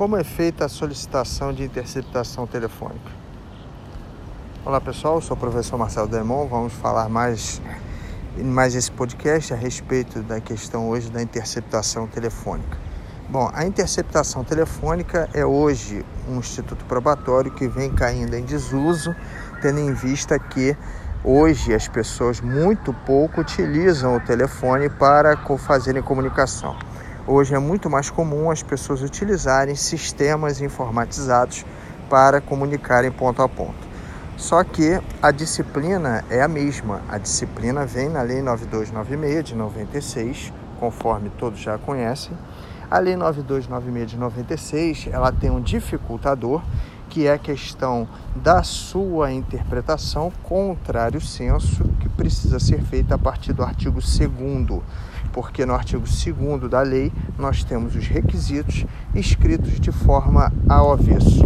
Como é feita a solicitação de interceptação telefônica? Olá pessoal, eu sou o professor Marcelo Demon. Vamos falar mais mais esse podcast a respeito da questão hoje da interceptação telefônica. Bom, a interceptação telefônica é hoje um instituto probatório que vem caindo em desuso, tendo em vista que hoje as pessoas muito pouco utilizam o telefone para fazerem comunicação. Hoje é muito mais comum as pessoas utilizarem sistemas informatizados para comunicarem ponto a ponto. Só que a disciplina é a mesma. A disciplina vem na Lei 9296 de 96, conforme todos já conhecem. A Lei 9296 de 96, ela tem um dificultador, que é a questão da sua interpretação contrário senso, que precisa ser feita a partir do artigo 2 porque no artigo 2 da lei nós temos os requisitos escritos de forma ao avesso.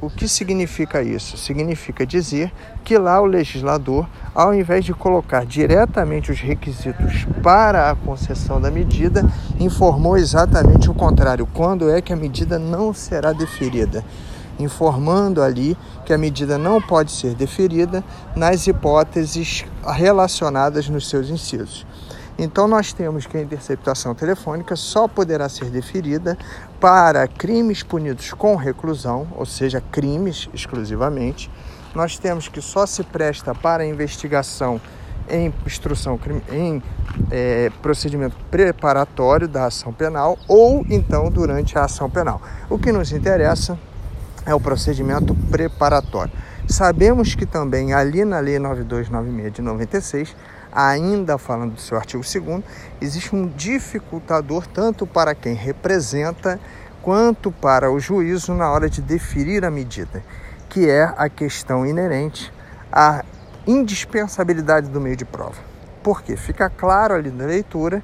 O que significa isso? Significa dizer que lá o legislador, ao invés de colocar diretamente os requisitos para a concessão da medida, informou exatamente o contrário: quando é que a medida não será deferida informando ali que a medida não pode ser deferida nas hipóteses relacionadas nos seus incisos. Então, nós temos que a interceptação telefônica só poderá ser deferida para crimes punidos com reclusão, ou seja, crimes exclusivamente. Nós temos que só se presta para investigação em instrução em é, procedimento preparatório da ação penal ou então durante a ação penal. O que nos interessa é o procedimento preparatório. Sabemos que também ali na Lei 9296 de 96 ainda falando do seu artigo 2 existe um dificultador tanto para quem representa quanto para o juízo na hora de deferir a medida, que é a questão inerente à indispensabilidade do meio de prova. Porque fica claro ali na leitura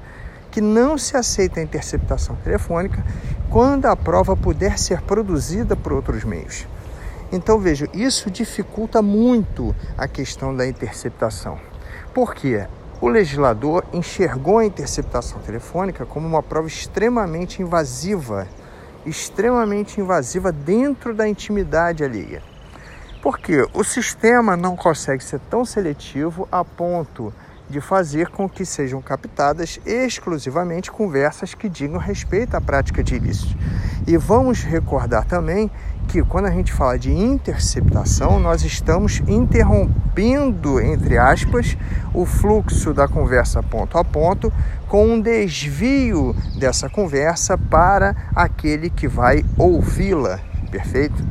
que não se aceita a interceptação telefônica quando a prova puder ser produzida por outros meios. Então veja, isso dificulta muito a questão da interceptação. Porque o legislador enxergou a interceptação telefônica como uma prova extremamente invasiva, extremamente invasiva dentro da intimidade alheia. Porque o sistema não consegue ser tão seletivo a ponto de fazer com que sejam captadas exclusivamente conversas que digam respeito à prática de ilícitos. E vamos recordar também que quando a gente fala de interceptação, nós estamos interrompendo, entre aspas, o fluxo da conversa ponto a ponto com um desvio dessa conversa para aquele que vai ouvi-la, perfeito?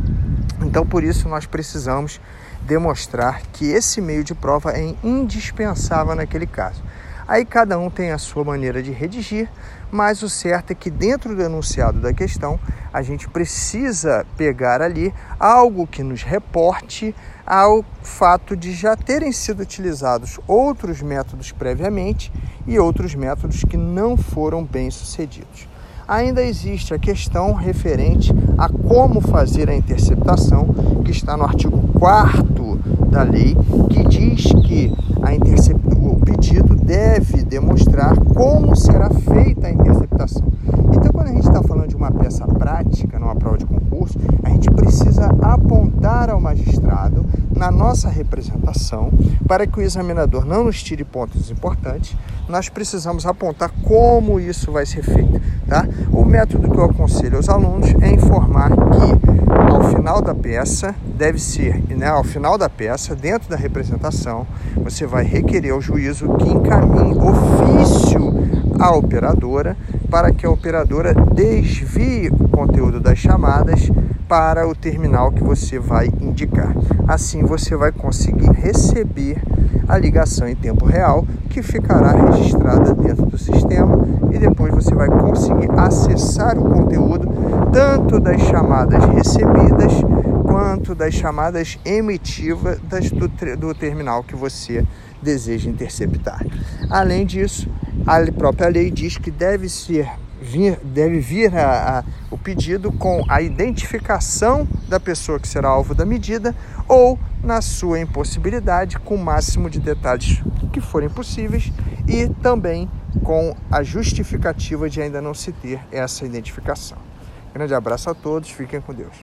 Então, por isso, nós precisamos demonstrar que esse meio de prova é indispensável naquele caso. Aí cada um tem a sua maneira de redigir, mas o certo é que dentro do enunciado da questão a gente precisa pegar ali algo que nos reporte ao fato de já terem sido utilizados outros métodos previamente e outros métodos que não foram bem sucedidos. Ainda existe a questão referente a como fazer a interceptação, que está no artigo 4 da lei, que diz que a intercep... o pedido deve demonstrar como será feita a interceptação. Então, quando a gente está falando de uma peça prática, numa prova de concurso, a gente precisa apontar ao nossa representação, para que o examinador não nos tire pontos importantes, nós precisamos apontar como isso vai ser feito. Tá? O método que eu aconselho aos alunos é informar que ao final da peça deve ser, né, ao final da peça, dentro da representação, você vai requerer ao juízo que encaminhe ofício à operadora para que a operadora desvie o conteúdo das chamadas para o terminal que você vai indicar. Assim você vai conseguir receber a ligação em tempo real, que ficará registrada dentro do sistema e depois você vai conseguir acessar o conteúdo tanto das chamadas recebidas quanto das chamadas emitidas do, do terminal que você deseja interceptar. Além disso, a própria lei diz que deve ser vir, deve vir a, a, o pedido com a identificação da pessoa que será alvo da medida ou, na sua impossibilidade, com o máximo de detalhes que forem possíveis e também com a justificativa de ainda não se ter essa identificação. Grande abraço a todos, fiquem com Deus.